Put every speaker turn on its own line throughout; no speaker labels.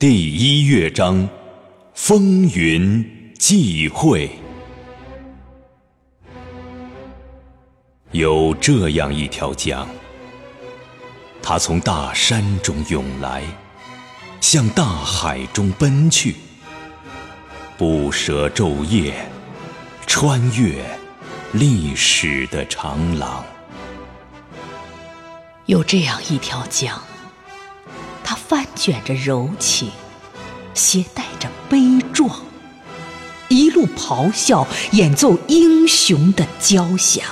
第一乐章，风云际会。有这样一条江，它从大山中涌来，向大海中奔去，不舍昼夜，穿越历史的长廊。
有这样一条江。卷着柔情，携带着悲壮，一路咆哮，演奏英雄的交响。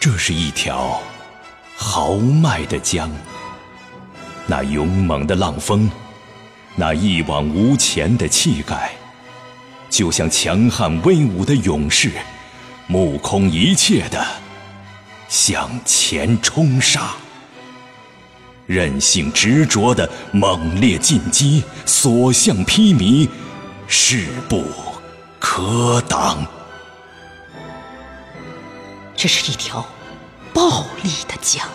这是一条豪迈的江，那勇猛的浪峰，那一往无前的气概，就像强悍威武的勇士，目空一切的向前冲杀。任性执着的猛烈进击，所向披靡，势不可挡。
这是一条暴力的江，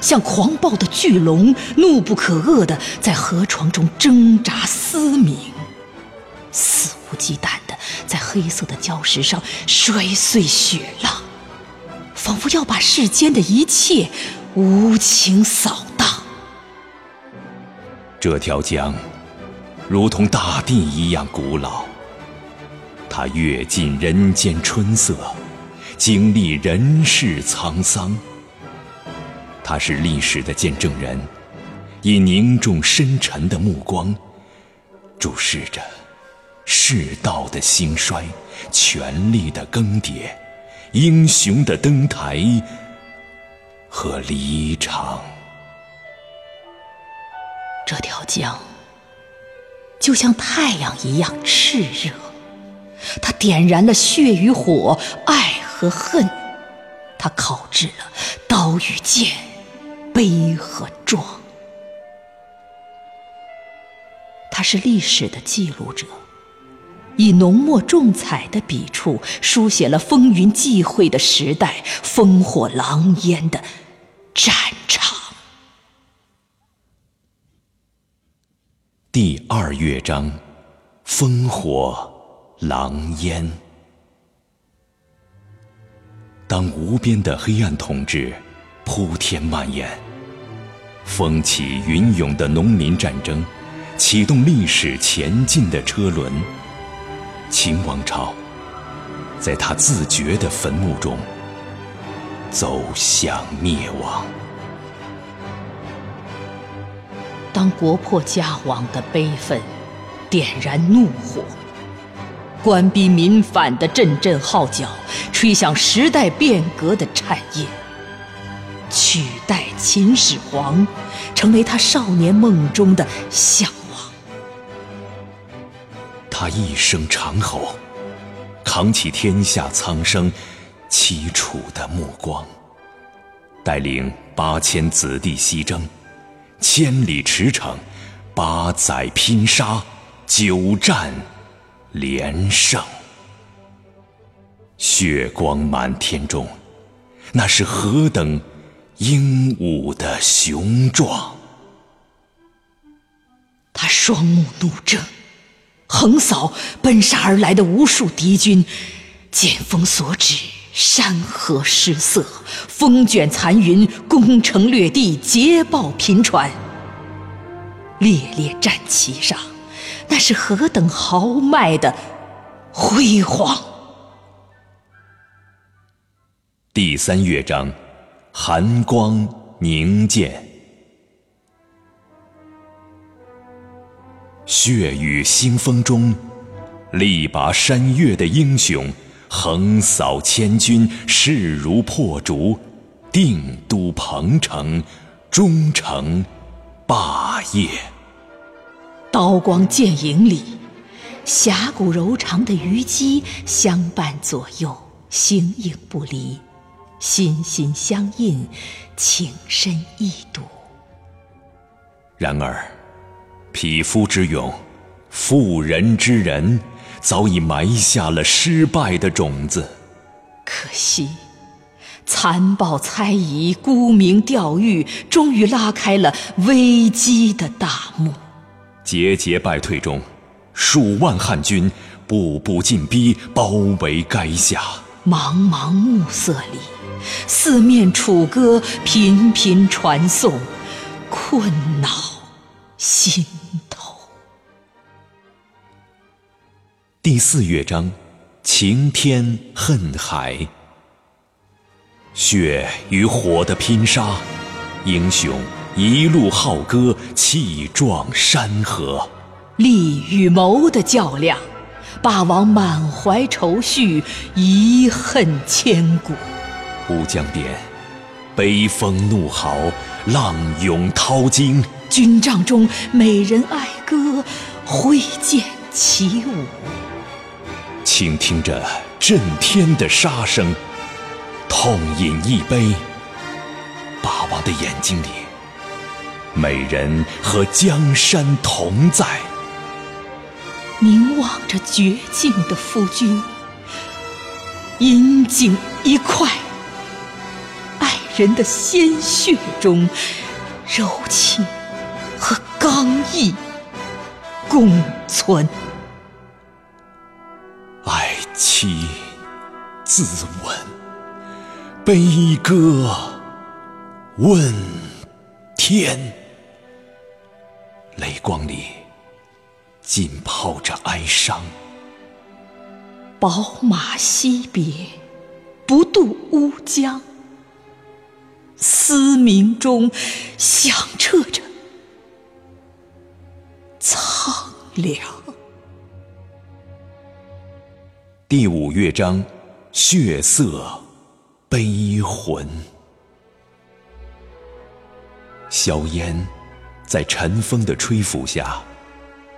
像狂暴的巨龙，怒不可遏的在河床中挣扎嘶鸣，肆无忌惮的在黑色的礁石上摔碎雪浪，仿佛要把世间的一切无情扫。
这条江，如同大地一样古老。它阅尽人间春色，经历人世沧桑。它是历史的见证人，以凝重深沉的目光，注视着世道的兴衰、权力的更迭、英雄的登台和离场。
这条江就像太阳一样炽热，它点燃了血与火、爱和恨，它烤制了刀与剑、悲和壮。它是历史的记录者，以浓墨重彩的笔触书写了风云际会的时代、烽火狼烟的战场。
第二乐章，烽火狼烟。当无边的黑暗统治铺天蔓延，风起云涌的农民战争，启动历史前进的车轮，秦王朝在他自觉的坟墓中走向灭亡。
当国破家亡的悲愤点燃怒火，官逼民反的阵阵号角吹响时代变革的颤音，取代秦始皇成为他少年梦中的向往。
他一声长吼，扛起天下苍生凄楚的目光，带领八千子弟西征。千里驰骋，八载拼杀，九战连胜，血光满天中，那是何等英武的雄壮！
他双目怒睁，横扫奔杀而来的无数敌军，剑锋所指。山河失色，风卷残云，攻城掠地，捷报频传。猎猎战旗上，那是何等豪迈的辉煌！
第三乐章，寒光凝剑，血雨腥风中，力拔山岳的英雄。横扫千军，势如破竹，定都彭城，终成霸业。
刀光剑影里，侠骨柔肠的虞姬相伴左右，形影不离，心心相印，情深意笃。
然而，匹夫之勇，妇人之仁。早已埋下了失败的种子。
可惜，残暴猜疑、沽名钓誉，终于拉开了危机的大幕。
节节败退中，数万汉军步步进逼，包围垓下。
茫茫暮色里，四面楚歌频频传颂，困恼心
第四乐章，晴天恨海。血与火的拼杀，英雄一路浩歌，气壮山河；
力与谋的较量，霸王满怀愁绪，遗恨千古。
乌江边，悲风怒号，浪涌涛惊；
军帐中，美人哀歌，挥剑起舞。
倾听着震天的杀声。痛饮一杯，霸王的眼睛里，美人和江山同在。
凝望着绝境的夫君，饮尽一块，爱人的鲜血中，柔情和刚毅共存。
爱妻自刎。悲歌问天，泪光里浸泡着哀伤。
宝马惜别，不渡乌江。嘶鸣中响彻着苍凉。
第五乐章，血色。悲魂，硝烟在晨风的吹拂下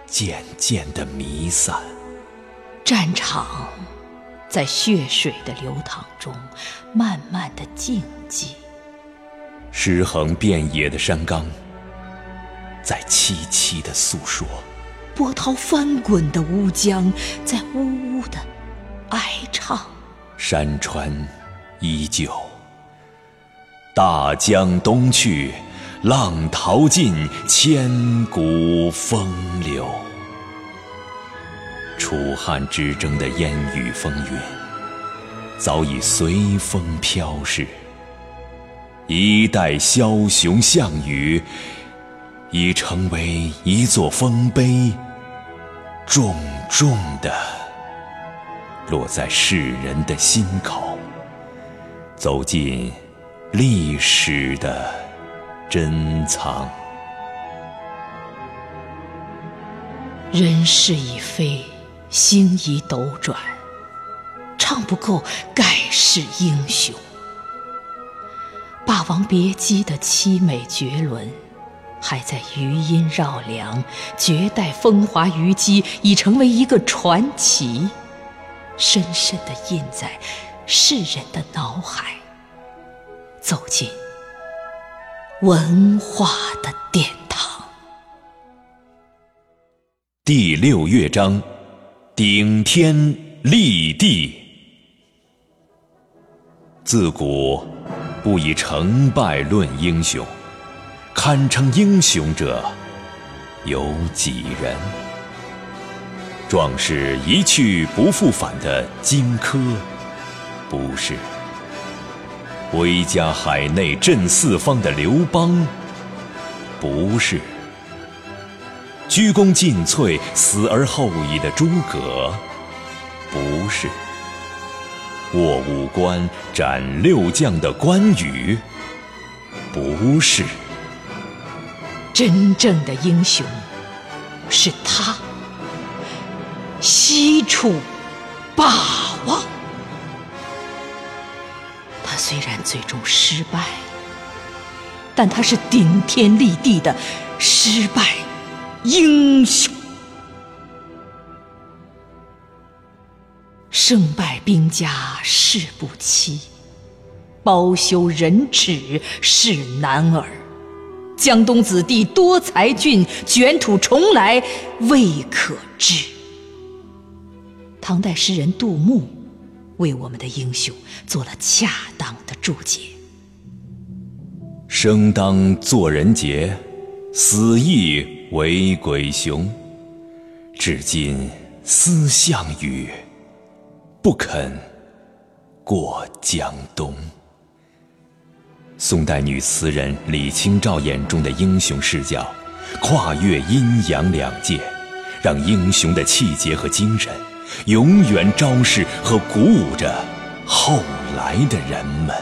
渐渐的弥散。
战场在血水的流淌中慢慢的静寂。
尸横遍野的山冈在凄凄的诉说。
波涛翻滚的乌江在呜呜的哀唱。
山川。依旧，大江东去，浪淘尽，千古风流。楚汉之争的烟雨风云，早已随风飘逝。一代枭雄项羽，已成为一座丰碑，重重的落在世人的心口。走进历史的珍藏。
人事已非，星移斗转，唱不够盖世英雄。《霸王别姬》的凄美绝伦，还在余音绕梁；绝代风华虞姬已成为一个传奇，深深的印在。世人的脑海，走进文化的殿堂。
第六乐章，顶天立地。自古不以成败论英雄，堪称英雄者有几人？壮士一去不复返的荆轲。不是，威加海内震四方的刘邦；不是，鞠躬尽瘁死而后已的诸葛；不是，过五关斩六将的关羽；不是，
真正的英雄是他——西楚霸王。他虽然最终失败，但他是顶天立地的失败英雄。胜败兵家事不期，包羞忍耻是男儿。江东子弟多才俊，卷土重来未可知。唐代诗人杜牧。为我们的英雄做了恰当的注解。
生当作人杰，死亦为鬼雄。至今思项羽，不肯过江东。宋代女词人李清照眼中的英雄视角，跨越阴阳两界，让英雄的气节和精神，永远昭示和鼓舞着后来的人们。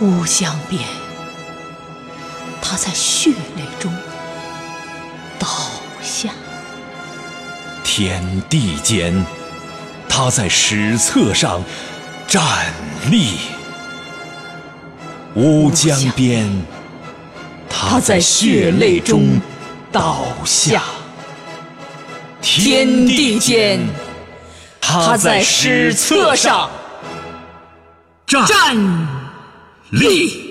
乌江边，他在血泪中倒下；
天地间，他在史册上。站立，乌江边，他在血泪中倒下；
天地间，他在史册上站立。